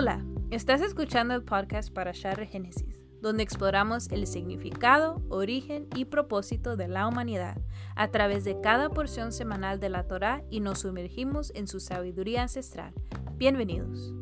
Hola, estás escuchando el podcast para Share Génesis, donde exploramos el significado, origen y propósito de la humanidad a través de cada porción semanal de la Torá y nos sumergimos en su sabiduría ancestral. Bienvenidos.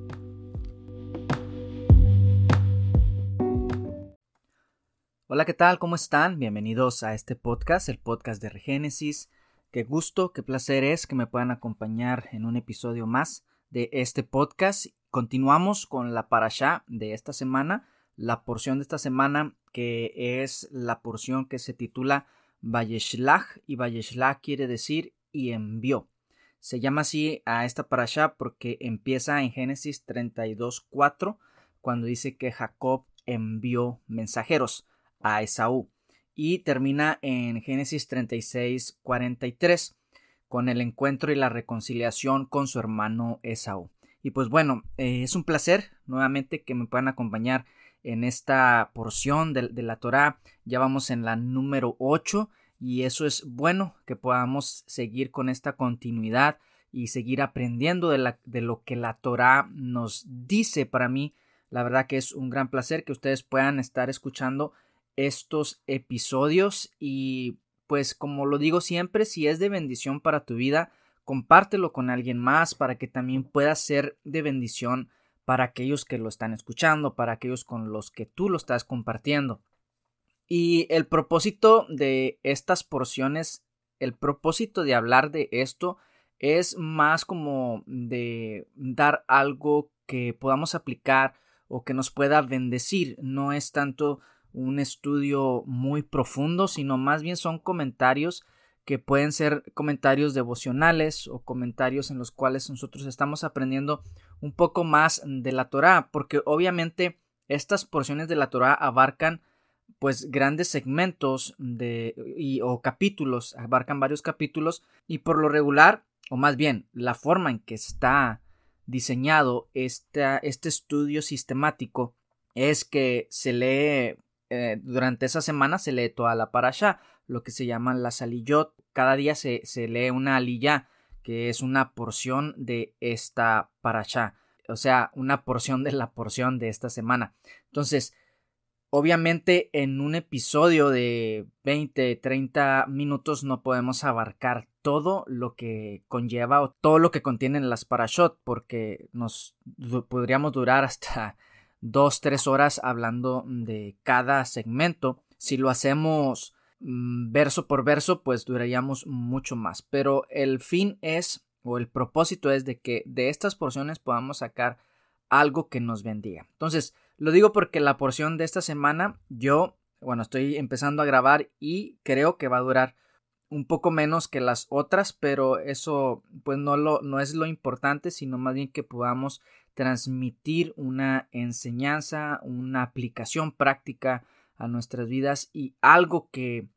Hola, ¿qué tal? ¿Cómo están? Bienvenidos a este podcast, el podcast de Regénesis. Qué gusto, qué placer es que me puedan acompañar en un episodio más de este podcast. Continuamos con la parasha de esta semana, la porción de esta semana que es la porción que se titula Vayeshlach y Vayeshlach quiere decir y envió. Se llama así a esta parasha porque empieza en Génesis 32.4 cuando dice que Jacob envió mensajeros a Esaú y termina en Génesis 36.43 con el encuentro y la reconciliación con su hermano Esaú. Y pues bueno, eh, es un placer nuevamente que me puedan acompañar en esta porción de, la Torá. Ya vamos en la número 8 y eso es bueno que podamos seguir con esta continuidad y seguir aprendiendo de, de lo que la Torá nos dice para mí. La verdad que es un gran placer que ustedes puedan estar escuchando estos episodios y pues como lo digo siempre, si es de bendición para tu vida, compártelo con alguien más para que también pueda ser de bendición para aquellos que lo están escuchando, para aquellos con los que tú lo estás compartiendo. Y el propósito de estas porciones, el propósito de hablar de esto es más como de dar algo que podamos aplicar o que nos pueda bendecir, no es tanto un estudio muy profundo, sino más bien son comentarios que pueden ser comentarios devocionales o comentarios en los cuales nosotros estamos aprendiendo un poco más de la Torah, porque obviamente estas porciones de la Torah abarcan pues grandes segmentos de y, o capítulos, abarcan varios capítulos y por lo regular, o más bien la forma en que está diseñado este estudio sistemático es que se lee eh, durante esa semana se lee toda la parasha, lo que se llama la saliyot. Cada día se, se lee una aliyah, que es una porción de esta parasha, o sea, una porción de la porción de esta semana. Entonces, obviamente en un episodio de 20, 30 minutos no podemos abarcar todo lo que conlleva o todo lo que contienen las parashot, porque nos podríamos durar hasta dos, tres horas hablando de cada segmento. Si lo hacemos verso por verso, pues duraríamos mucho más. Pero el fin es, o el propósito es de que de estas porciones podamos sacar algo que nos bendiga. Entonces, lo digo porque la porción de esta semana yo, bueno, estoy empezando a grabar y creo que va a durar un poco menos que las otras, pero eso pues no lo no es lo importante, sino más bien que podamos transmitir una enseñanza, una aplicación práctica a nuestras vidas y algo que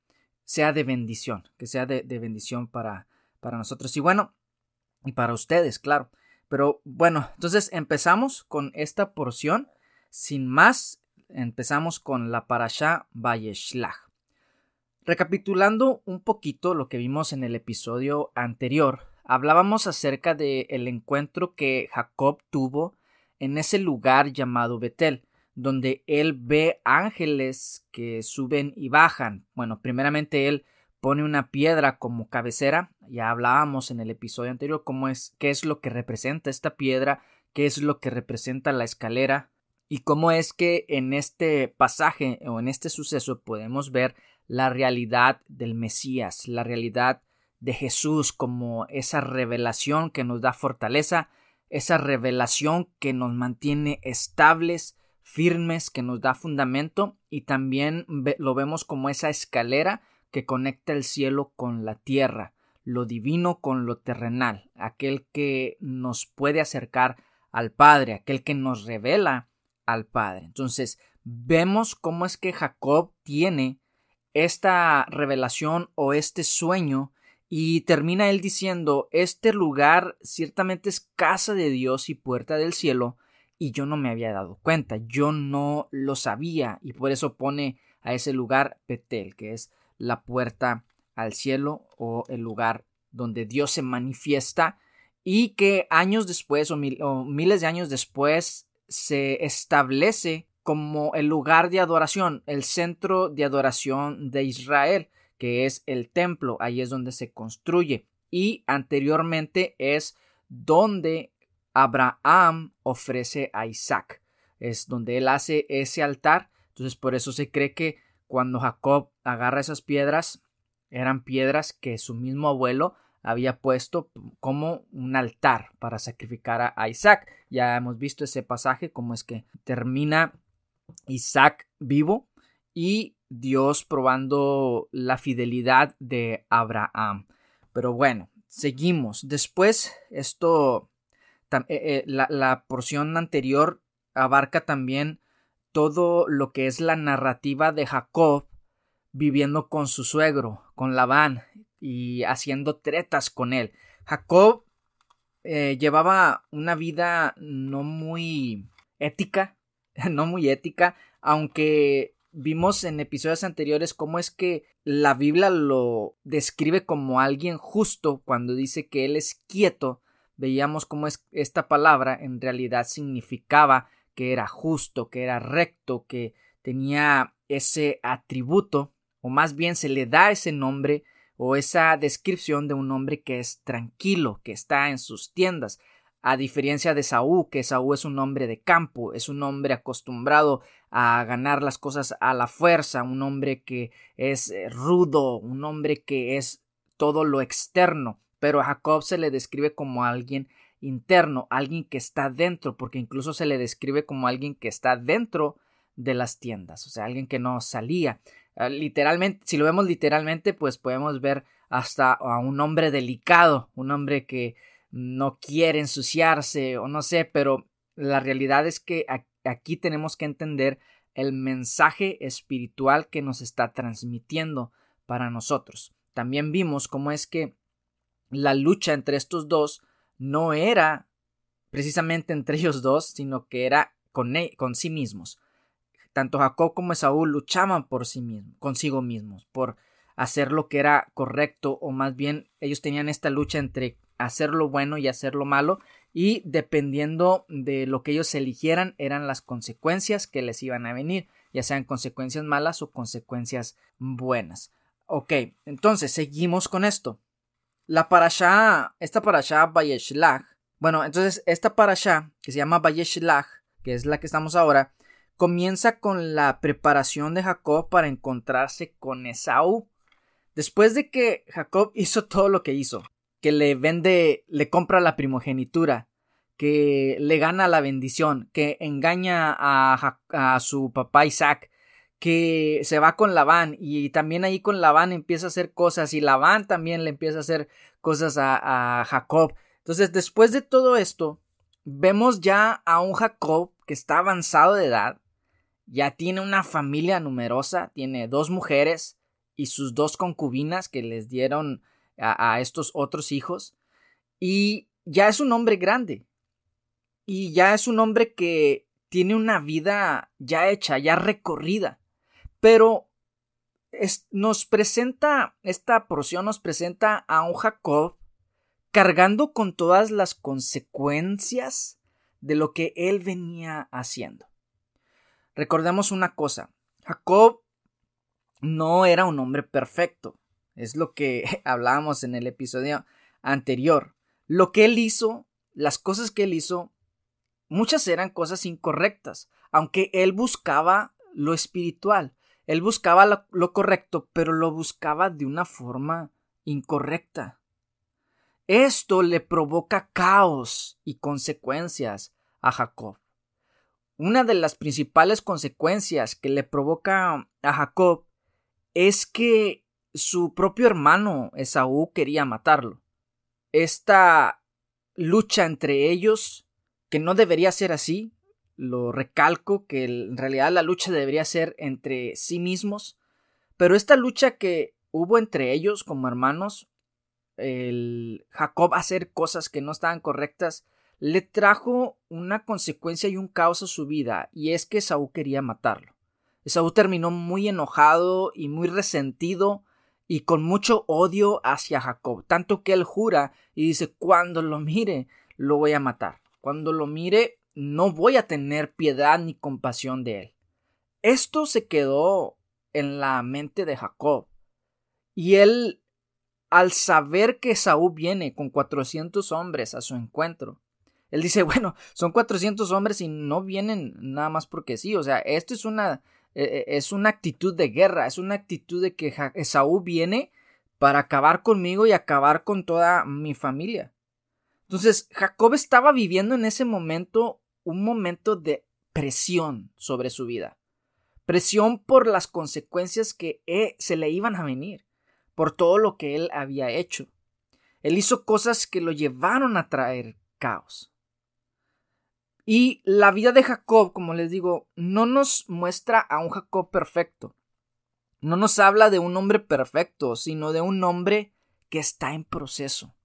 sea de bendición, que sea de, bendición para, para nosotros y bueno, y para ustedes, claro. Pero bueno, entonces empezamos con esta porción. Sin más, empezamos con la parasha Vayeshlach. Recapitulando un poquito lo que vimos en el episodio anterior, hablábamos acerca del el encuentro que Jacob tuvo en ese lugar llamado Betel, donde él ve ángeles que suben y bajan. Bueno, primeramente él pone una piedra como cabecera, ya hablábamos en el episodio anterior cómo es qué es lo que representa esta piedra, qué es lo que representa la escalera y cómo es que en este pasaje o en este suceso podemos ver la realidad del Mesías, la realidad de Jesús como esa revelación que nos da fortaleza, esa revelación que nos mantiene estables, firmes, que nos da fundamento y también lo vemos como esa escalera que conecta el cielo con la tierra, lo divino con lo terrenal, aquel que nos puede acercar al Padre, aquel que nos revela al Padre. Entonces, vemos cómo es que Jacob tiene esta revelación o este sueño y termina él diciendo, este lugar ciertamente es casa de Dios y puerta del cielo, y yo no me había dado cuenta, yo no lo sabía, y por eso pone a ese lugar Betel, que es la puerta al cielo o el lugar donde Dios se manifiesta y que años después o, miles de años después se establece como el lugar de adoración, el centro de adoración de Israel, que es el templo, ahí es donde se construye. Y anteriormente es donde Abraham ofrece a Isaac, es donde él hace ese altar. Entonces por eso se cree que cuando Jacob agarra esas piedras, eran piedras que su mismo abuelo había puesto como un altar para sacrificar a Isaac. Ya hemos visto ese pasaje, como es que termina Isaac vivo y Dios probando la fidelidad de Abraham. Pero bueno, seguimos. Después, esto, la, la porción anterior abarca también todo lo que es la narrativa de Jacob viviendo con su suegro, con Labán, y haciendo tretas con él. Jacob eh, llevaba una vida no muy ética, no muy ética, aunque vimos en episodios anteriores cómo es que la Biblia lo describe como alguien justo cuando dice que él es quieto. Veíamos cómo es esta palabra en realidad significaba que era justo, que era recto, que tenía ese atributo, o más bien se le da ese nombre o esa descripción de un hombre que es tranquilo, que está en sus tiendas, a diferencia de Saúl, que Saúl es un hombre de campo, es un hombre acostumbrado a ganar las cosas a la fuerza, un hombre que es eh, rudo, un hombre que es todo lo externo, pero a Jacob se le describe como alguien interno, alguien que está dentro, porque incluso se le describe como alguien que está dentro de las tiendas, o sea, alguien que no salía. Ah, literalmente, si lo vemos literalmente, pues podemos ver hasta a un hombre delicado, un hombre que no quiere ensuciarse o no sé, pero la realidad es que aquí tenemos que entender el mensaje espiritual que nos está transmitiendo para nosotros. También vimos cómo es que la lucha entre estos dos no era precisamente entre ellos dos, sino que era con, e, con sí mismos. Tanto Jacob como Esaú luchaban por sí mismos, consigo mismos, por hacer lo que era correcto, o más bien ellos tenían esta lucha entre hacer lo bueno y hacer lo malo, y dependiendo de lo que ellos eligieran eran las consecuencias que les iban a venir, ya sean consecuencias malas o consecuencias buenas. Ok, entonces seguimos con esto. La parasha, esta parasha Bayeshlach, bueno, entonces esta parasha que se llama Bayeshlach, que es la que estamos ahora, comienza con la preparación de Jacob para encontrarse con Esaú. Después de que Jacob hizo todo lo que hizo, que le vende, le compra la primogenitura, que le gana la bendición, que engaña a, a su papá Isaac, que se va con Labán y también ahí con Labán empieza a hacer cosas y Labán también le empieza a hacer cosas a, a Jacob. Entonces, después de todo esto, vemos ya a un Jacob que está avanzado de edad, ya tiene una familia numerosa, tiene dos mujeres y sus dos concubinas que les dieron a, estos otros hijos, y ya es un hombre grande, y ya es un hombre que tiene una vida ya hecha, ya recorrida, pero nos presenta, esta porción nos presenta a un Jacob cargando con todas las consecuencias de lo que él venía haciendo. Recordemos una cosa, Jacob no era un hombre perfecto, es lo que hablábamos en el episodio anterior. Lo que él hizo, las cosas que él hizo, muchas eran cosas incorrectas, aunque él buscaba lo espiritual, él buscaba lo, correcto, pero lo buscaba de una forma incorrecta. Esto le provoca caos y consecuencias a Jacob. Una de las principales consecuencias que le provoca a Jacob es que su propio hermano Esaú quería matarlo. Esta lucha entre ellos, que no debería ser así, lo recalco, que en realidad la lucha debería ser entre sí mismos, pero esta lucha que hubo entre ellos como hermanos, el Jacob hacer cosas que no estaban correctas, le trajo una consecuencia y un caos a su vida, y es que Saúl quería matarlo. Saúl terminó muy enojado y muy resentido y con mucho odio hacia Jacob, tanto que él jura y dice, cuando lo mire, lo voy a matar. Cuando lo mire, no voy a tener piedad ni compasión de él. Esto se quedó en la mente de Jacob. Y él, al saber que Saúl viene con 400 hombres a su encuentro, él dice, bueno, son 400 hombres y no vienen nada más porque sí. O sea, esto es una, e, e, es una actitud de guerra, es una actitud de que Saúl viene para acabar conmigo y acabar con toda mi familia. Entonces, Jacob estaba viviendo en ese momento un momento de presión sobre su vida. Presión por las consecuencias que eh, se le iban a venir, por todo lo que él había hecho. Él hizo cosas que lo llevaron a traer caos. Y la vida de Jacob, como les digo, no nos muestra a un Jacob perfecto. No nos habla de un hombre perfecto, sino de un hombre que está en proceso.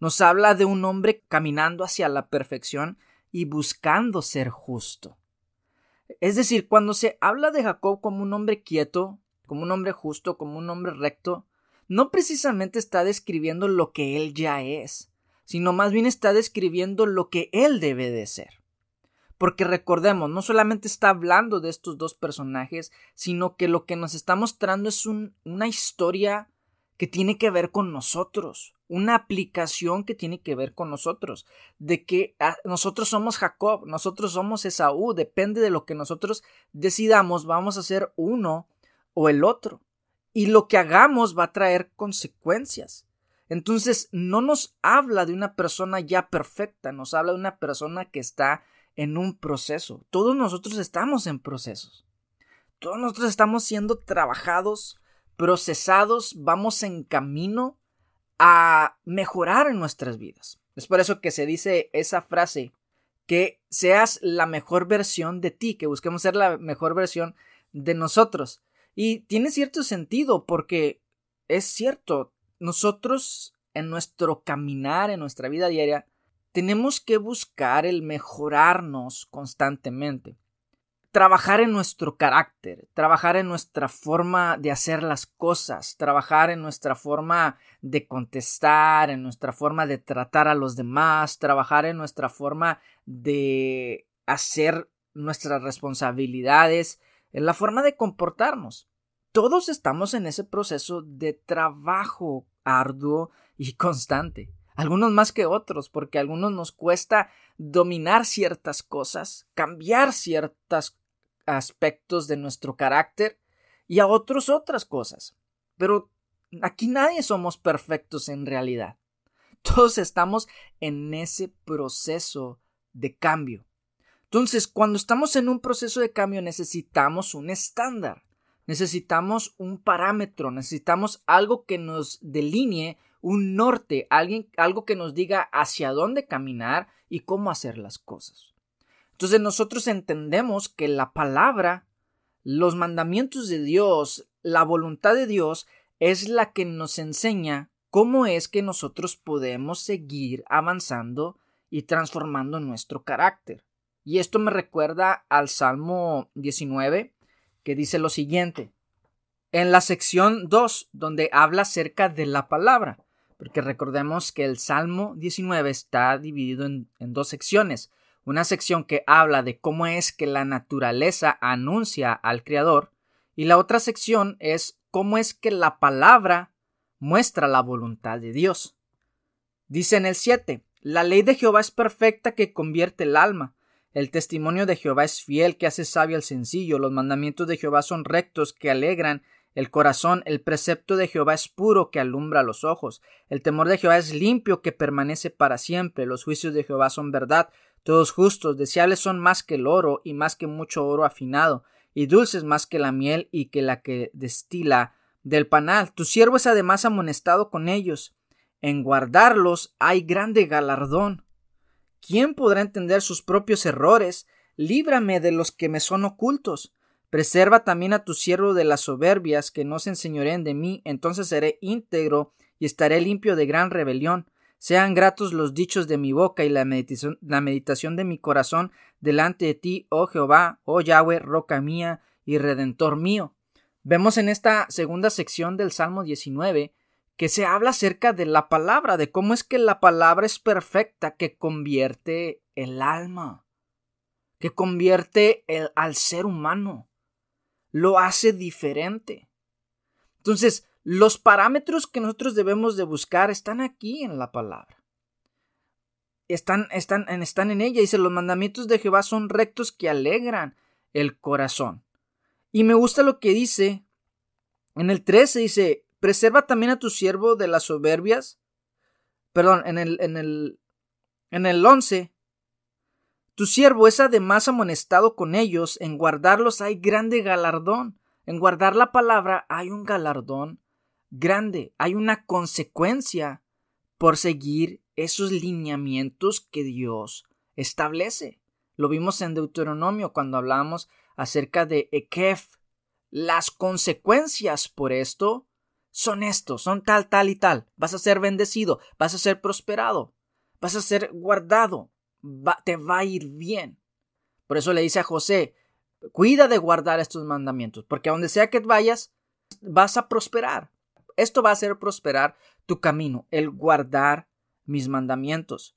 Nos habla de un hombre caminando hacia la perfección y buscando ser justo. Es decir, cuando se habla de Jacob como un hombre quieto, como un hombre justo, como un hombre recto, no precisamente está describiendo lo que él ya es, sino más bien está describiendo lo que él debe de ser. Porque recordemos, no solamente está hablando de estos dos personajes, sino que lo que nos está mostrando es una historia que tiene que ver con nosotros, una aplicación que tiene que ver con nosotros, de que ah, nosotros somos Jacob, nosotros somos Esaú, depende de lo que nosotros decidamos, vamos a ser uno o el otro. Y lo que hagamos va a traer consecuencias. Entonces, no nos habla de una persona ya perfecta, nos habla de una persona que está en un proceso. Todos nosotros estamos en procesos. Todos nosotros estamos siendo trabajados, procesados, vamos en camino a mejorar en nuestras vidas. Es por eso que se dice esa frase, que seas la mejor versión de ti, que busquemos ser la mejor versión de nosotros. Y tiene cierto sentido porque es cierto, nosotros en nuestro caminar, en nuestra vida diaria, tenemos que buscar el mejorarnos constantemente. Trabajar en nuestro carácter, trabajar en nuestra forma de hacer las cosas, trabajar en nuestra forma de contestar, en nuestra forma de tratar a los demás, trabajar en nuestra forma de hacer nuestras responsabilidades, en la forma de comportarnos todos estamos en ese proceso de trabajo arduo y constante. Algunos más que otros, porque a algunos nos cuesta dominar ciertas cosas, cambiar ciertos aspectos de nuestro carácter y a otros otras cosas. Pero aquí nadie somos perfectos en realidad. Todos estamos en ese proceso de cambio. Entonces, cuando estamos en un proceso de cambio necesitamos un estándar. Necesitamos un parámetro, necesitamos algo que nos delinee un norte, alguien, algo que nos diga hacia dónde caminar y cómo hacer las cosas. Entonces nosotros entendemos que la palabra, los mandamientos de Dios, la voluntad de Dios es la que nos enseña cómo es que nosotros podemos seguir avanzando y transformando nuestro carácter. Y esto me recuerda al Salmo 19, que dice lo siguiente. En la sección 2, donde habla acerca de la palabra, porque recordemos que el Salmo 19 está dividido en, en dos secciones. Una sección que habla de cómo es que la naturaleza anuncia al Creador, y la otra sección es cómo es que la palabra muestra la voluntad de Dios. Dice en el 7, la ley de Jehová es perfecta que convierte el alma. El testimonio de Jehová es fiel, que hace sabio al sencillo. Los mandamientos de Jehová son rectos, que alegran el corazón. El precepto de Jehová es puro, que alumbra los ojos. El temor de Jehová es limpio, que permanece para siempre. Los juicios de Jehová son verdad, todos justos. Deseables son más que el oro, y más que mucho oro afinado, y dulces más que la miel, y que la que destila del panal. Tu siervo es además amonestado con ellos. En guardarlos hay grande galardón. ¿Quién podrá entender sus propios errores? Líbrame de los que me son ocultos. Preserva también a tu siervo de las soberbias, que no se enseñoreen de mí, entonces seré íntegro y estaré limpio de gran rebelión. Sean gratos los dichos de mi boca y la meditación, de mi corazón delante de ti, oh Jehová, oh Yahweh, roca mía y redentor mío. Vemos en esta segunda sección del Salmo 19 que se habla acerca de la palabra, de cómo es que la palabra es perfecta, que convierte el alma. que convierte al ser humano, lo hace diferente. Entonces, los parámetros que nosotros debemos de buscar están aquí en la palabra. Están, están, están en ella. Dice, los mandamientos de Jehová son rectos que alegran el corazón. Y me gusta lo que dice en el 13, dice, preserva también a tu siervo de las soberbias. Perdón, en el, en el, en el 11, tu siervo es además amonestado con ellos, en guardarlos hay grande galardón. En guardar la palabra hay un galardón grande, hay una consecuencia por seguir esos lineamientos que Dios establece. Lo vimos en Deuteronomio cuando hablamos acerca de Ekef. Las consecuencias por esto son esto, son tal, tal y tal. Vas a ser bendecido, vas a ser prosperado, vas a ser guardado, te va a ir bien. Por eso le dice a José, cuida de guardar estos mandamientos, porque a donde sea que vayas, vas a prosperar. Esto va a hacer prosperar tu camino, el guardar mis mandamientos.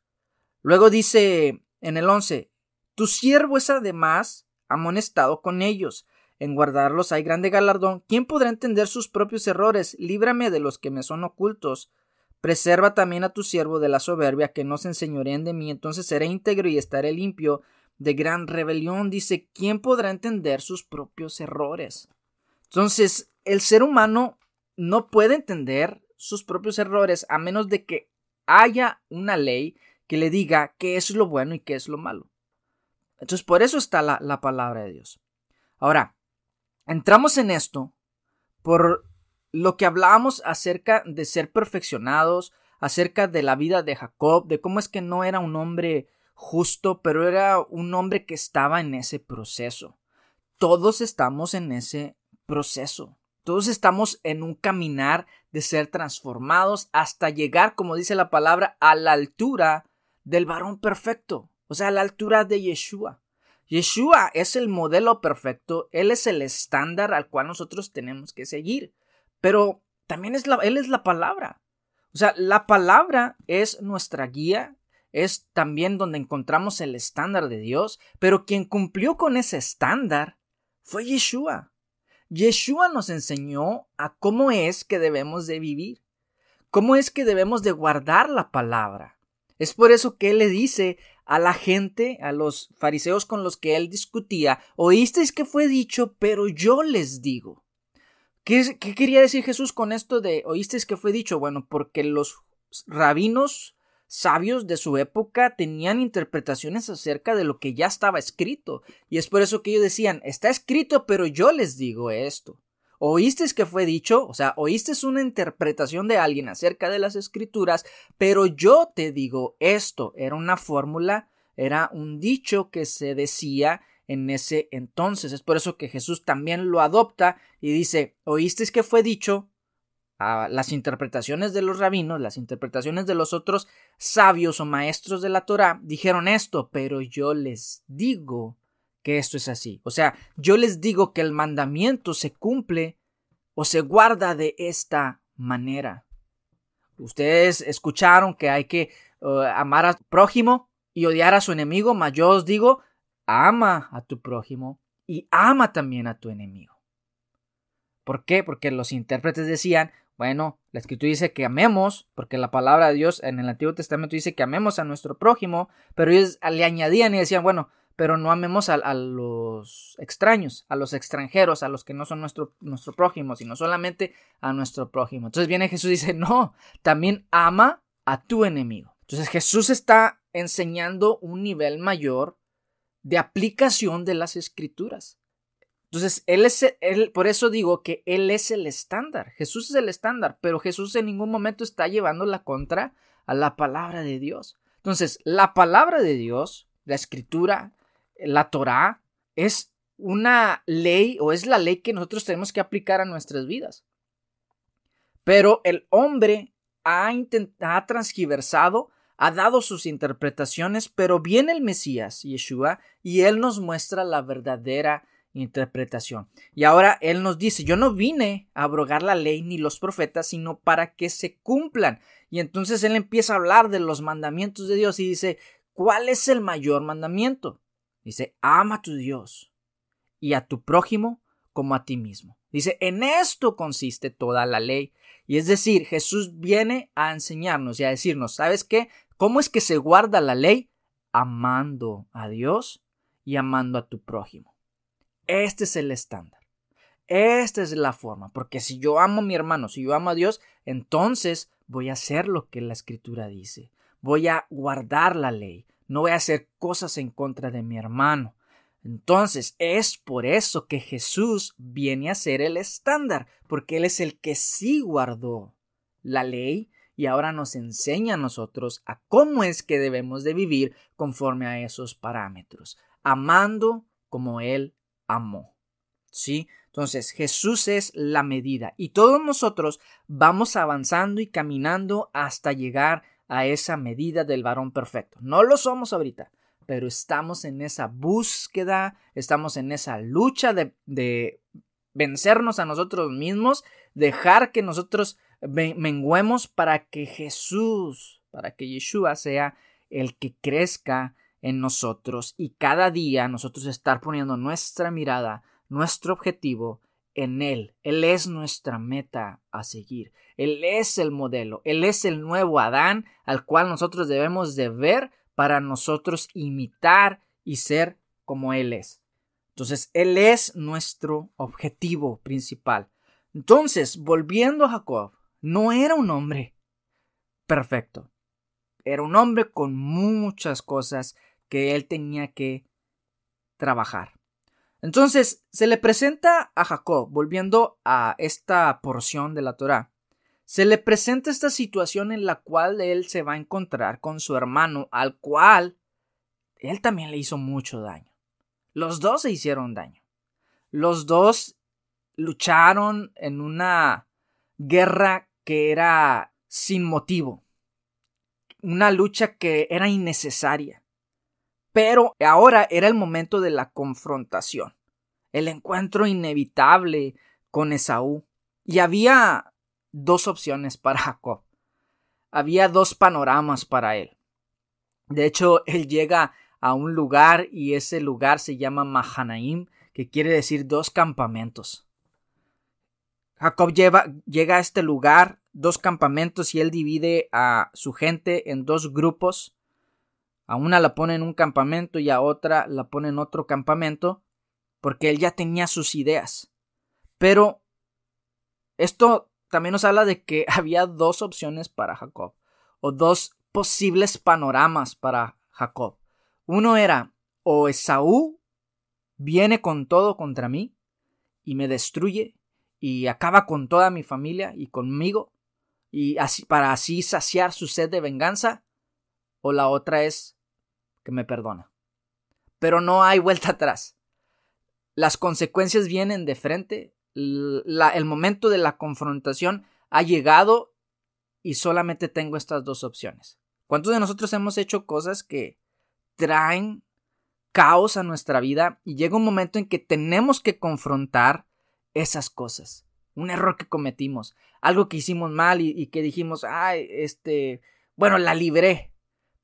Luego dice en el 11, tu siervo es además amonestado con ellos. En guardarlos hay grande galardón. ¿Quién podrá entender sus propios errores? Líbrame de los que me son ocultos. Preserva también a tu siervo de la soberbia, que no se enseñoreen de mí, entonces seré íntegro y estaré limpio de gran rebelión. Dice, ¿quién podrá entender sus propios errores? Entonces, el ser humano no puede entender sus propios errores a menos de que haya una ley que le diga qué es lo bueno y qué es lo malo. Entonces, por eso está la, la palabra de Dios. Ahora, entramos en esto por lo que hablábamos acerca de ser perfeccionados, acerca de la vida de Jacob, de cómo es que no era un hombre justo, pero era un hombre que estaba en ese proceso. Todos estamos en ese proceso. Todos estamos en un caminar de ser transformados hasta llegar, como dice la palabra, a la altura del varón perfecto, o sea, a la altura de Yeshua. Yeshua es el modelo perfecto, Él es el estándar al cual nosotros tenemos que seguir, pero también es la, Él es la palabra. O sea, la palabra es nuestra guía, es también donde encontramos el estándar de Dios, pero quien cumplió con ese estándar fue Yeshua. Yeshua nos enseñó a cómo es que debemos de vivir, cómo es que debemos de guardar la palabra. Es por eso que él le dice a la gente, a los fariseos con los que él discutía, oísteis que fue dicho, pero yo les digo. ¿Qué, ¿Qué, quería decir Jesús con esto de oísteis que fue dicho? Bueno, porque los rabinos sabios de su época tenían interpretaciones acerca de lo que ya estaba escrito, y es por eso que ellos decían está escrito, pero yo les digo esto. ¿Oíste que fue dicho? O sea, oíste una interpretación de alguien acerca de las escrituras, pero yo te digo esto. Era una fórmula, era un dicho que se decía en ese entonces. Es por eso que Jesús también lo adopta y dice, oíste que fue dicho, las interpretaciones de los rabinos, las interpretaciones de los otros sabios o maestros de la Torá, dijeron esto, pero yo les digo que esto es así. O sea, yo les digo que el mandamiento se cumple o se guarda de esta manera. Ustedes escucharon que hay que uh, amar a prójimo y odiar a su enemigo, mas yo os digo, ama a tu prójimo y ama también a tu enemigo. ¿Por qué? Porque los intérpretes decían, bueno, la escritura dice que amemos, porque la palabra de Dios en el Antiguo Testamento dice que amemos a nuestro prójimo, pero ellos le añadían y decían, bueno, pero no amemos a, los extraños, a los extranjeros, a los que no son nuestro, nuestro prójimo, sino solamente a nuestro prójimo. Entonces viene Jesús y dice, no, también ama a tu enemigo. Entonces Jesús está enseñando un nivel mayor de aplicación de las escrituras. Entonces, él es, él, por eso digo que Él es el estándar. Jesús es el estándar, pero Jesús en ningún momento está llevando la contra a la palabra de Dios. Entonces, la palabra de Dios, la escritura, la Torah, es una ley o es la ley que nosotros tenemos que aplicar a nuestras vidas. Pero el hombre ha, ha transgiversado, ha dado sus interpretaciones, pero viene el Mesías, Yeshua, y él nos muestra la verdadera interpretación. Y ahora Él nos dice, yo no vine a abrogar la ley ni los profetas, sino para que se cumplan. Y entonces Él empieza a hablar de los mandamientos de Dios y dice, ¿cuál es el mayor mandamiento? Dice, ama a tu Dios y a tu prójimo como a ti mismo. Dice, en esto consiste toda la ley. Y es decir, Jesús viene a enseñarnos y a decirnos, ¿sabes qué? ¿Cómo es que se guarda la ley? Amando a Dios y amando a tu prójimo. Este es el estándar. Esta es la forma, porque si yo amo a mi hermano, si yo amo a Dios, entonces voy a hacer lo que la escritura dice. Voy a guardar la ley. No voy a hacer cosas en contra de mi hermano. Entonces es por eso que Jesús viene a ser el estándar, porque Él es el que sí guardó la ley y ahora nos enseña a nosotros a cómo es que debemos de vivir conforme a esos parámetros, amando como Él amó. ¿Sí? Entonces Jesús es la medida y todos nosotros vamos avanzando y caminando hasta llegar a esa medida del varón perfecto. No lo somos ahorita, pero estamos en esa búsqueda, estamos en esa lucha de, vencernos a nosotros mismos, dejar que nosotros menguemos para que Jesús, para que Yeshua sea el que crezca en nosotros y cada día nosotros estar poniendo nuestra mirada, nuestro objetivo en Él. Él es nuestra meta a seguir. Él es el modelo. Él es el nuevo Adán al cual nosotros debemos de ver para nosotros imitar y ser como Él es. Entonces, Él es nuestro objetivo principal. Entonces, volviendo a Jacob, no era un hombre perfecto. Era un hombre con muchas cosas que él tenía que trabajar. Entonces, se le presenta a Jacob, volviendo a esta porción de la Torá, se le presenta esta situación en la cual él se va a encontrar con su hermano, al cual él también le hizo mucho daño. Los dos se hicieron daño. Los dos lucharon en una guerra que era sin motivo. Una lucha que era innecesaria. Pero ahora era el momento de la confrontación. El encuentro inevitable con Esaú. Y había dos opciones para Jacob. Había dos panoramas para él. De hecho, él llega a un lugar y ese lugar se llama Mahanaim, que quiere decir dos campamentos. Jacob llega a este lugar, dos campamentos, y él divide a su gente en dos grupos. A una la pone en un campamento y a otra la pone en otro campamento, porque él ya tenía sus ideas. Pero esto también nos habla de que había dos opciones para Jacob, o dos posibles panoramas para Jacob. Uno era, o Esaú viene con todo contra mí y me destruye y acaba con toda mi familia y conmigo, y así, para así saciar su sed de venganza, o la otra es que me perdona. Pero no hay vuelta atrás. Las consecuencias vienen de frente el momento de la confrontación ha llegado y solamente tengo estas dos opciones. ¿Cuántos de nosotros hemos hecho cosas que traen caos a nuestra vida y llega un momento en que tenemos que confrontar esas cosas? Un error que cometimos, algo que hicimos mal y, y que dijimos, ay, este, bueno, la libré.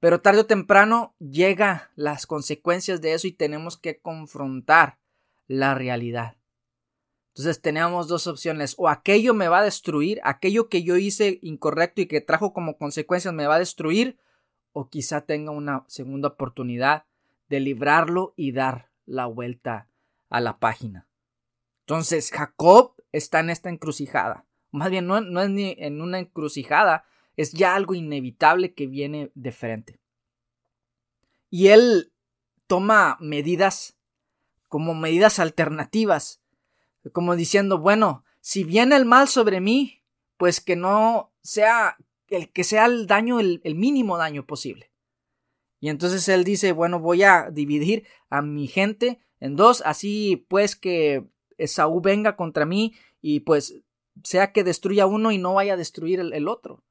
Pero tarde o temprano llega las consecuencias de eso y tenemos que confrontar la realidad. Entonces tenemos dos opciones, o aquello me va a destruir, aquello que yo hice incorrecto y que trajo como consecuencias me va a destruir, o quizá tenga una segunda oportunidad de librarlo y dar la vuelta a la página. Entonces Jacob está en esta encrucijada. Más bien no, no es ni en una encrucijada, es ya algo inevitable que viene de frente. Y él toma medidas como medidas alternativas como diciendo, bueno, si viene el mal sobre mí, pues que no sea el que sea el daño, el, mínimo daño posible. Y entonces él dice, bueno, voy a dividir a mi gente en dos, así pues que Esaú venga contra mí y pues sea que destruya uno y no vaya a destruir el, otro.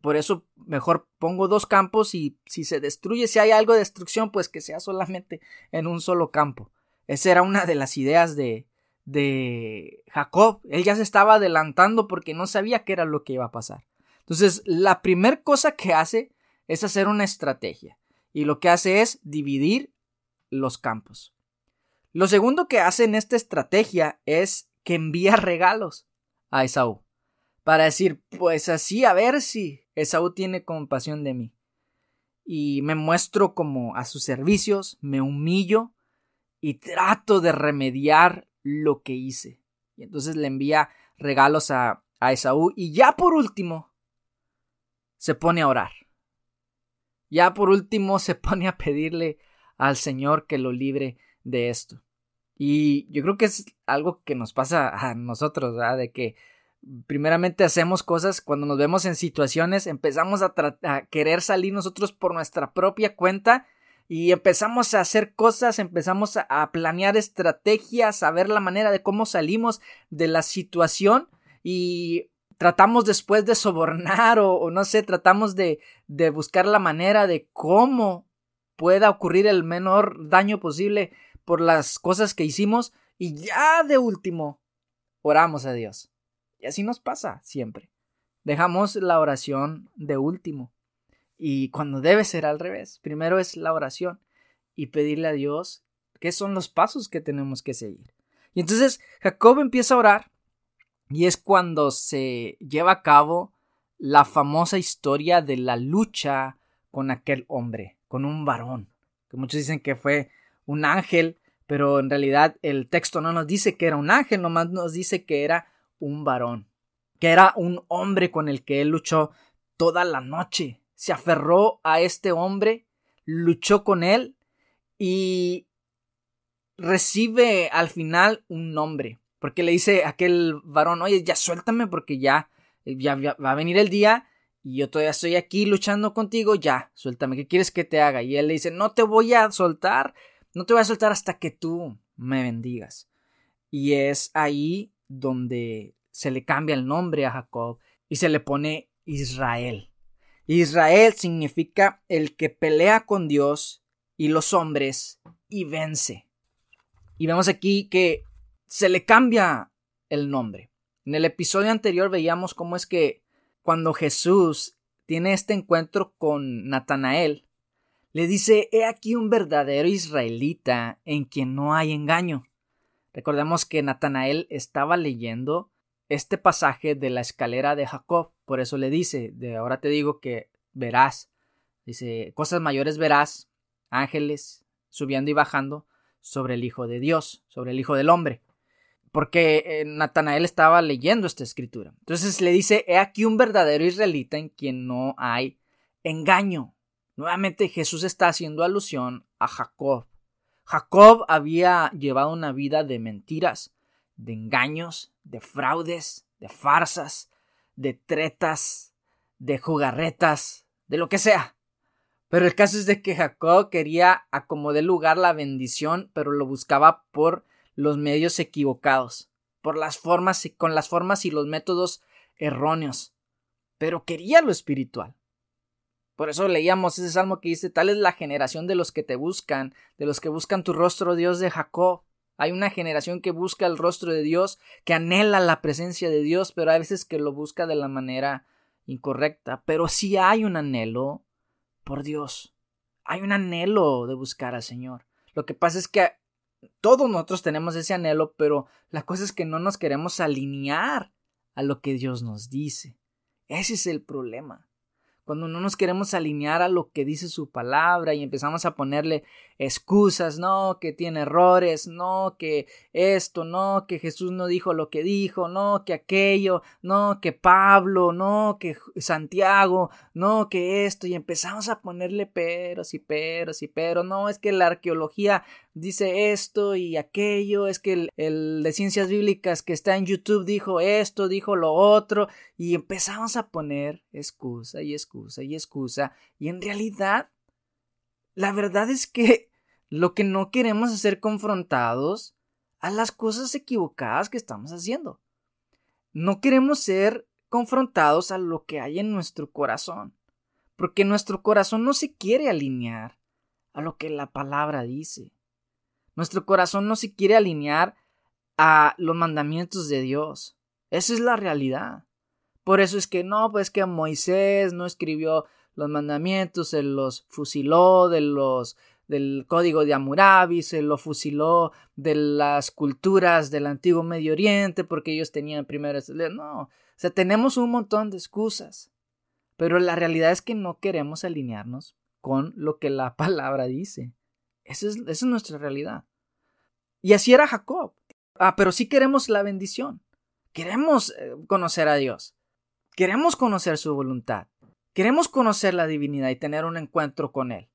Por eso mejor pongo dos campos y si se destruye, si hay algo de destrucción, pues que sea solamente en un solo campo. Esa era una de las ideas de, de Jacob. Él ya se estaba adelantando porque no sabía qué era lo que iba a pasar. Entonces, la primera cosa que hace es hacer una estrategia. Y lo que hace es dividir los campos. Lo segundo que hace en esta estrategia es que envía regalos a Esaú para decir, pues así a ver si Esaú tiene compasión de mí. Y me muestro como a sus servicios, me humillo y trato de remediar lo que hice. Y entonces le envía regalos a, a Esaú y ya por último se pone a orar. Ya por último se pone a pedirle al Señor que lo libre de esto. Y yo creo que es algo que nos pasa a nosotros, ¿verdad? De que primeramente hacemos cosas cuando nos vemos en situaciones, empezamos a, querer salir nosotros por nuestra propia cuenta y empezamos a hacer cosas, empezamos a, planear estrategias, a ver la manera de cómo salimos de la situación y tratamos después de sobornar o, o no sé, tratamos de, de buscar la manera de cómo pueda ocurrir el menor daño posible por las cosas que hicimos y ya de último oramos a Dios. Y así nos pasa siempre. Dejamos la oración de último. Y cuando debe ser al revés, primero es la oración y pedirle a Dios qué son los pasos que tenemos que seguir. Y entonces Jacob empieza a orar y es cuando se lleva a cabo la famosa historia de la lucha con aquel hombre, con un varón, que muchos dicen que fue un ángel, pero en realidad el texto no nos dice que era un ángel, nomás nos dice que era un varón, que era un hombre con el que él luchó toda la noche. Se aferró a este hombre, luchó con él y recibe al final un nombre, porque le dice a aquel varón, oye, ya suéltame porque ya, ya, va a venir el día y yo todavía estoy aquí luchando contigo, ya, suéltame, ¿qué quieres que te haga? Y él le dice, no te voy a soltar, no te voy a soltar hasta que tú me bendigas. Y es ahí donde se le cambia el nombre a Jacob y se le pone Israel. Israel significa el que pelea con Dios y los hombres y vence. Y vemos aquí que se le cambia el nombre. En el episodio anterior veíamos cómo es que cuando Jesús tiene este encuentro con Natanael, le dice, he aquí un verdadero israelita en quien no hay engaño. Recordemos que Natanael estaba leyendo este pasaje de la escalera de Jacob, por eso le dice, de ahora te digo que verás, dice, cosas mayores verás, ángeles subiendo y bajando sobre el Hijo de Dios, sobre el Hijo del Hombre, porque eh, Natanael estaba leyendo esta escritura. Entonces le dice, he aquí un verdadero israelita en quien no hay engaño. Nuevamente Jesús está haciendo alusión a Jacob. Jacob había llevado una vida de mentiras, de engaños, de fraudes, de farsas, de tretas, de jugarretas, de lo que sea. Pero el caso es de que Jacob quería acomodar lugar la bendición, pero lo buscaba por los medios equivocados, por las formas y con las formas y los métodos erróneos. Pero quería lo espiritual. Por eso leíamos ese salmo que dice, tal es la generación de los que te buscan, de los que buscan tu rostro, Dios de Jacob. Hay una generación que busca el rostro de Dios, que anhela la presencia de Dios, pero hay veces que lo busca de la manera incorrecta. Pero sí hay un anhelo por Dios. Hay un anhelo de buscar al Señor. Lo que pasa es que todos nosotros tenemos ese anhelo, pero la cosa es que no nos queremos alinear a lo que Dios nos dice. Ese es el problema cuando no nos queremos alinear a lo que dice su palabra y empezamos a ponerle excusas, no, que tiene errores, no, que esto, no, que Jesús no dijo lo que dijo, no, que aquello, no, que Pablo, no, que Santiago, no, que esto, y empezamos a ponerle peros y peros y peros, no, es que la arqueología dice esto y aquello, es que el, de ciencias bíblicas que está en YouTube dijo esto, dijo lo otro, y empezamos a poner excusa y excusa y excusa, y en realidad, la verdad es que lo que no queremos es ser confrontados a las cosas equivocadas que estamos haciendo. No queremos ser confrontados a lo que hay en nuestro corazón, porque nuestro corazón no se quiere alinear a lo que la palabra dice. Nuestro corazón no se quiere alinear a los mandamientos de Dios. Esa es la realidad. Por eso es que no, pues que Moisés no escribió los mandamientos, él los fusiló de los del código de Hammurabi, se lo fusiló de las culturas del antiguo Medio Oriente porque ellos tenían primero. No, o sea, tenemos un montón de excusas. Pero la realidad es que no queremos alinearnos con lo que la palabra dice. Esa es, nuestra realidad. Y así era Jacob. Ah, pero sí queremos la bendición. Queremos eh, conocer a Dios. Queremos conocer su voluntad. Queremos conocer la divinidad y tener un encuentro con Él.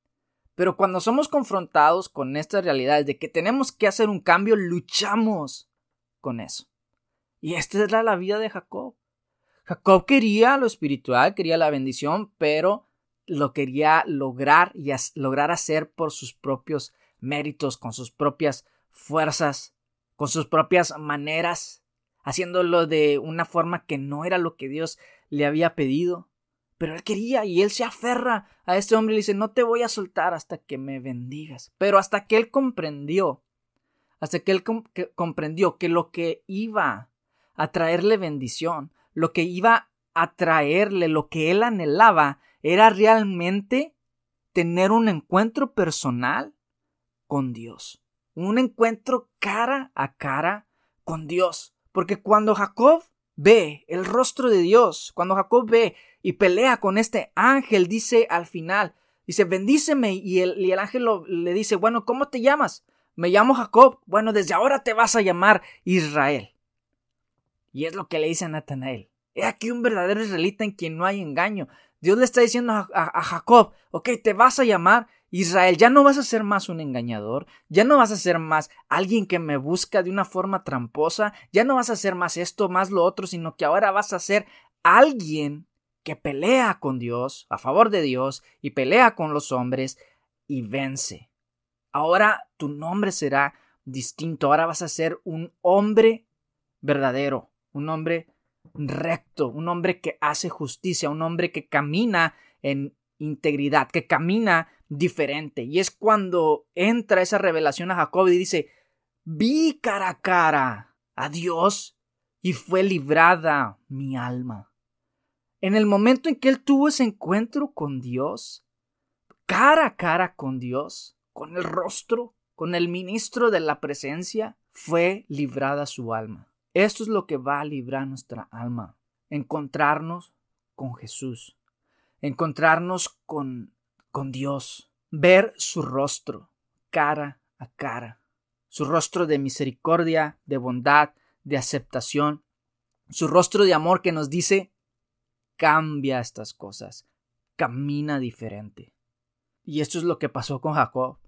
Pero cuando somos confrontados con estas realidades de que tenemos que hacer un cambio, luchamos con eso. Y esta es la vida de Jacob. Jacob quería lo espiritual, quería la bendición, pero lo quería lograr y lograr hacer por sus propios méritos, con sus propias fuerzas, con sus propias maneras, haciéndolo de una forma que no era lo que Dios le había pedido. Pero él quería y él se aferra a este hombre y le dice, no te voy a soltar hasta que me bendigas. Pero hasta que él comprendió, hasta que él comprendió que lo que iba a traerle bendición, lo que iba a traerle, lo que él anhelaba, era realmente tener un encuentro personal con Dios. Un encuentro cara a cara con Dios. Porque cuando Jacob ve el rostro de Dios, cuando Jacob ve y pelea con este ángel, dice al final, dice, bendíceme, y el, y el ángel le dice, bueno, ¿cómo te llamas? Me llamo Jacob, bueno, desde ahora te vas a llamar Israel. Y es lo que le dice a Natanael. Aquí un verdadero israelita en quien no hay engaño. Dios le está diciendo a, a, Jacob, ok, te vas a llamar Israel, ya no vas a ser más un engañador, ya no vas a ser más alguien que me busca de una forma tramposa, ya no vas a ser más esto, más lo otro, sino que ahora vas a ser alguien que pelea con Dios, a favor de Dios, y pelea con los hombres, y vence. Ahora tu nombre será distinto, ahora vas a ser un hombre verdadero, un hombre recto, un hombre que hace justicia, un hombre que camina en integridad, que camina diferente. Y es cuando entra esa revelación a Jacob y dice, vi cara a cara a Dios y fue librada mi alma. En el momento en que él tuvo ese encuentro con Dios, cara a cara con Dios, con el rostro, con el ministro de la presencia, fue librada su alma. Esto es lo que va a librar nuestra alma, encontrarnos con Jesús, encontrarnos con, con Dios, ver su rostro cara a cara, su rostro de misericordia, de bondad, de aceptación, su rostro de amor que nos dice, cambia estas cosas, camina diferente. Y esto es lo que pasó con Jacob.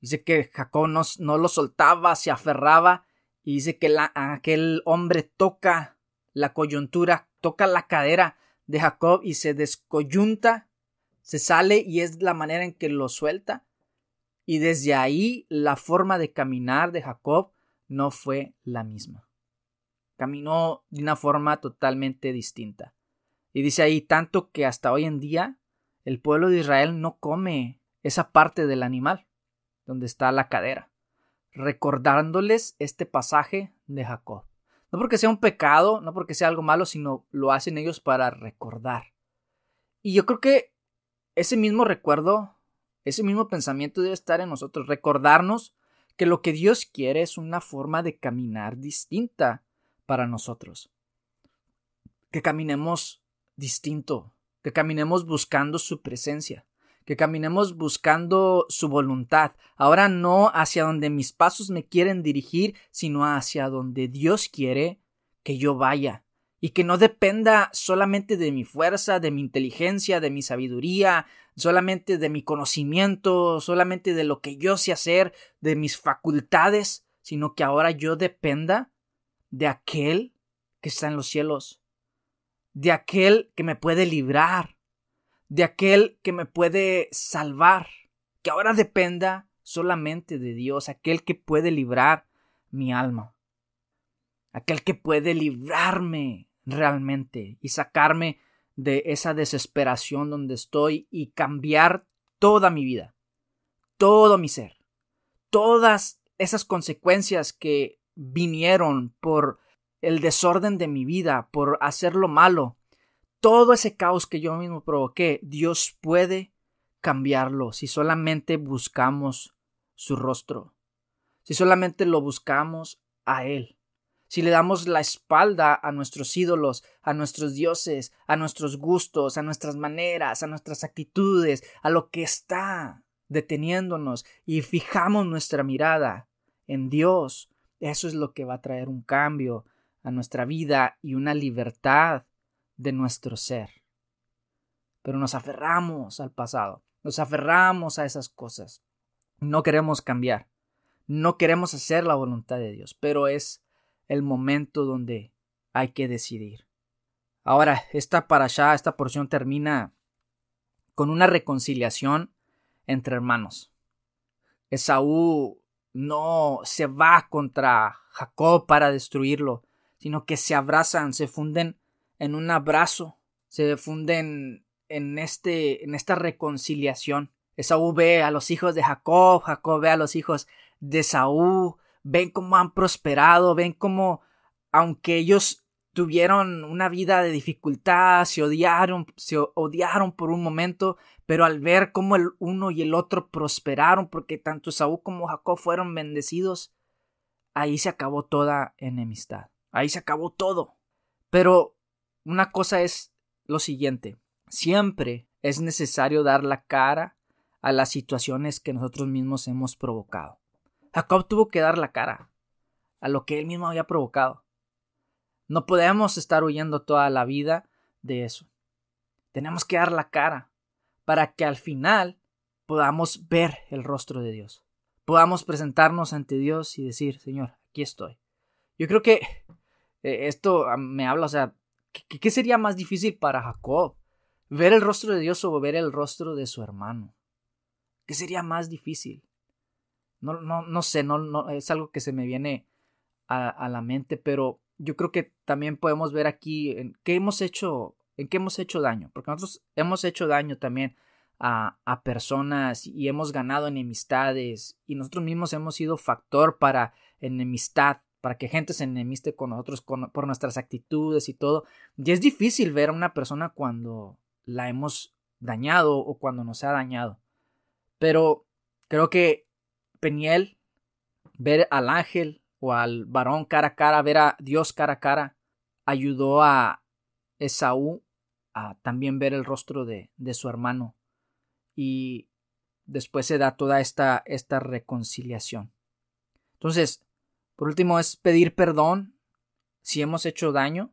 Dice que Jacob no, no lo soltaba, se aferraba, y dice que aquel hombre toca la coyuntura, toca la cadera de Jacob y se descoyunta, se sale y es la manera en que lo suelta. Y desde ahí la forma de caminar de Jacob no fue la misma. Caminó de una forma totalmente distinta. Y dice ahí tanto que hasta hoy en día el pueblo de Israel no come esa parte del animal, donde está la cadera, recordándoles este pasaje de Jacob. No porque sea un pecado, no porque sea algo malo, sino lo hacen ellos para recordar. Y yo creo que ese mismo recuerdo, ese mismo pensamiento debe estar en nosotros, recordarnos que lo que Dios quiere es una forma de caminar distinta para nosotros. Que caminemos distinto, que caminemos buscando su presencia, que caminemos buscando su voluntad, ahora no hacia donde mis pasos me quieren dirigir, sino hacia donde Dios quiere que yo vaya, y que no dependa solamente de mi fuerza, de mi inteligencia, de mi sabiduría, solamente de mi conocimiento, solamente de lo que yo sé hacer, de mis facultades, sino que ahora yo dependa de aquel que está en los cielos, de aquel que me puede librar, de aquel que me puede salvar, que ahora dependa solamente de Dios, aquel que puede librar mi alma, aquel que puede librarme realmente y sacarme de esa desesperación donde estoy y cambiar toda mi vida, todo mi ser, todas esas consecuencias que vinieron por el desorden de mi vida, por hacer lo malo, todo ese caos que yo mismo provoqué, Dios puede cambiarlo si solamente buscamos su rostro, si solamente lo buscamos a Él, si le damos la espalda a nuestros ídolos, a nuestros dioses, a nuestros gustos, a nuestras maneras, a nuestras actitudes, a lo que está deteniéndonos y fijamos nuestra mirada en Dios, eso es lo que va a traer un cambio a nuestra vida y una libertad de nuestro ser. Pero nos aferramos al pasado, nos aferramos a esas cosas. No queremos cambiar, no queremos hacer la voluntad de Dios, pero es el momento donde hay que decidir. Ahora, esta para allá, esta porción termina con una reconciliación entre hermanos. Esaú no se va contra Jacob para destruirlo, sino que se abrazan, se funden en un abrazo, se funden en este en esta reconciliación. Esaú ve a los hijos de Jacob, Jacob ve a los hijos de Esaú, ven cómo han prosperado, ven cómo aunque ellos tuvieron una vida de dificultad, se odiaron, se odiaron por un momento, pero al ver cómo el uno y el otro prosperaron, porque tanto Saúl como Jacob fueron bendecidos, ahí se acabó toda enemistad, ahí se acabó todo. Pero una cosa es lo siguiente, siempre es necesario dar la cara a las situaciones que nosotros mismos hemos provocado. Jacob tuvo que dar la cara a lo que él mismo había provocado. No podemos estar huyendo toda la vida de eso. Tenemos que dar la cara para que al final podamos ver el rostro de Dios. Podamos presentarnos ante Dios y decir, Señor, aquí estoy. Yo creo que eh, esto ah, me habla, o sea, ¿qué, sería más difícil para Jacob? ¿Ver el rostro de Dios o ver el rostro de su hermano? ¿Qué sería más difícil? No, no, no sé, no, no, es algo que se me viene a, la mente, pero yo creo que también podemos ver aquí en qué hemos hecho, en qué hemos hecho daño, porque nosotros hemos hecho daño también a personas y hemos ganado enemistades y nosotros mismos hemos sido factor para enemistad, para que gente se enemiste con nosotros por nuestras actitudes y todo. Y es difícil ver a una persona cuando la hemos dañado o cuando nos ha dañado. Pero creo que Peniel, ver al ángel o al varón cara a cara, ver a Dios cara a cara, ayudó a Esaú a también ver el rostro de, de su hermano. Y después se da toda esta, esta reconciliación. Entonces, por último, es pedir perdón si hemos hecho daño,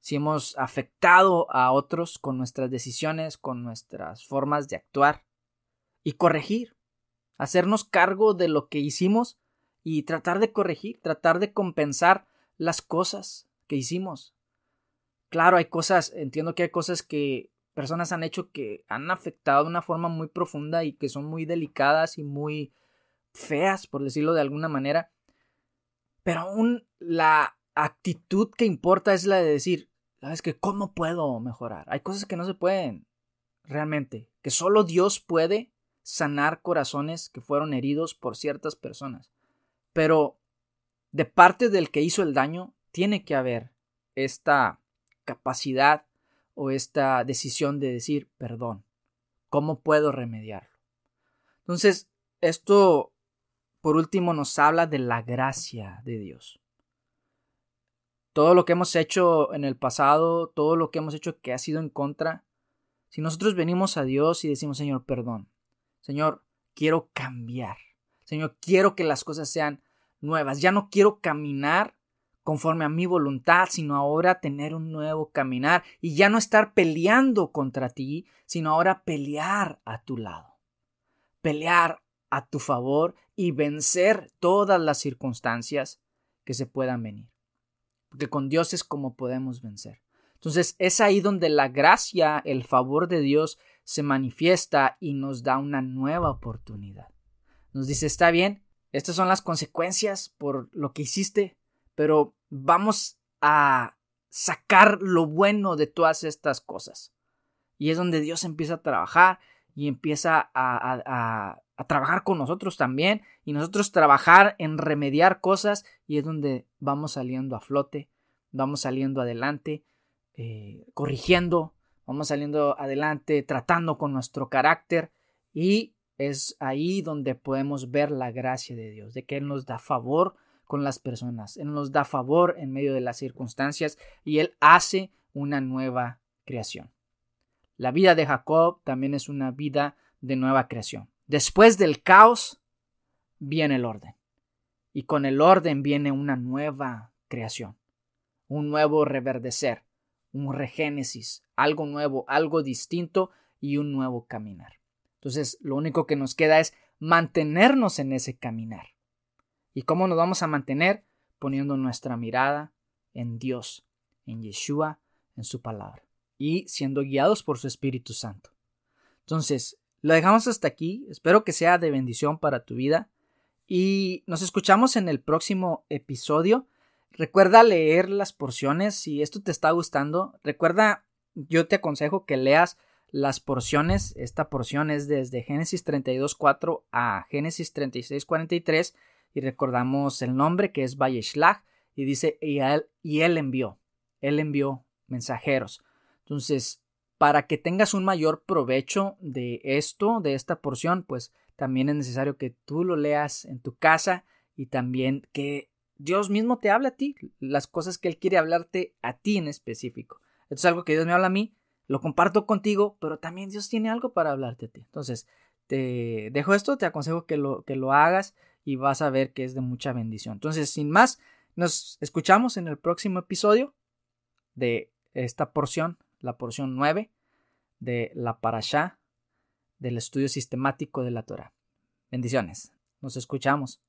si hemos afectado a otros con nuestras decisiones, con nuestras formas de actuar, y corregir, hacernos cargo de lo que hicimos y tratar de corregir, tratar de compensar las cosas que hicimos. Claro, hay cosas, entiendo que hay cosas que personas han hecho que han afectado de una forma muy profunda y que son muy delicadas y muy feas, por decirlo de alguna manera. Pero aún la actitud que importa es la de decir, ¿sabes qué? ¿Cómo puedo mejorar? Hay cosas que no se pueden, realmente, que solo Dios puede sanar corazones que fueron heridos por ciertas personas. Pero de parte del que hizo el daño, tiene que haber esta capacidad o esta decisión de decir perdón. ¿Cómo puedo remediarlo? Entonces, esto, por último, nos habla de la gracia de Dios. Todo lo que hemos hecho en el pasado, todo lo que hemos hecho que ha sido en contra, si nosotros venimos a Dios y decimos, Señor, perdón, Señor, quiero cambiar, Señor, quiero que las cosas sean nuevas. Ya no quiero caminar conforme a mi voluntad, sino ahora tener un nuevo caminar y ya no estar peleando contra ti, sino ahora pelear a tu lado. Pelear a tu favor y vencer todas las circunstancias que se puedan venir. Porque con Dios es como podemos vencer. Entonces es ahí donde la gracia, el favor de Dios se manifiesta y nos da una nueva oportunidad. Nos dice, está bien, estas son las consecuencias por lo que hiciste, pero vamos a sacar lo bueno de todas estas cosas. Y es donde Dios empieza a trabajar y empieza a, trabajar con nosotros también y nosotros trabajar en remediar cosas y es donde vamos saliendo a flote, vamos saliendo adelante, eh, corrigiendo, vamos saliendo adelante, tratando con nuestro carácter y es ahí donde podemos ver la gracia de Dios, de que Él nos da favor con las personas, Él nos da favor en medio de las circunstancias y Él hace una nueva creación. La vida de Jacob también es una vida de nueva creación. Después del caos viene el orden y con el orden viene una nueva creación, un nuevo reverdecer, un regénesis, algo nuevo, algo distinto y un nuevo caminar. Entonces, lo único que nos queda es mantenernos en ese caminar. ¿Y cómo nos vamos a mantener? Poniendo nuestra mirada en Dios, en Yeshua, en su palabra y siendo guiados por su Espíritu Santo. Entonces, lo dejamos hasta aquí. Espero que sea de bendición para tu vida y nos escuchamos en el próximo episodio. Recuerda leer las porciones si esto te está gustando. Recuerda, yo te aconsejo que leas las porciones. Esta porción es desde Génesis 32.4 a Génesis 36.43 y recordamos el nombre que es Vayeshlach y dice y él, y él envió. Él envió mensajeros. Entonces, para que tengas un mayor provecho de esto, de esta porción, pues también es necesario que tú lo leas en tu casa y también que Dios mismo te hable a ti, las cosas que Él quiere hablarte a ti en específico. Esto es algo que Dios me habla a mí, lo comparto contigo, pero también Dios tiene algo para hablarte a ti. Entonces, te dejo esto, te aconsejo que lo, que lo hagas y vas a ver que es de mucha bendición. Entonces, sin más, nos escuchamos en el próximo episodio de esta porción, la porción 9 de la Parashá del estudio sistemático de la Torah. Bendiciones. Nos escuchamos.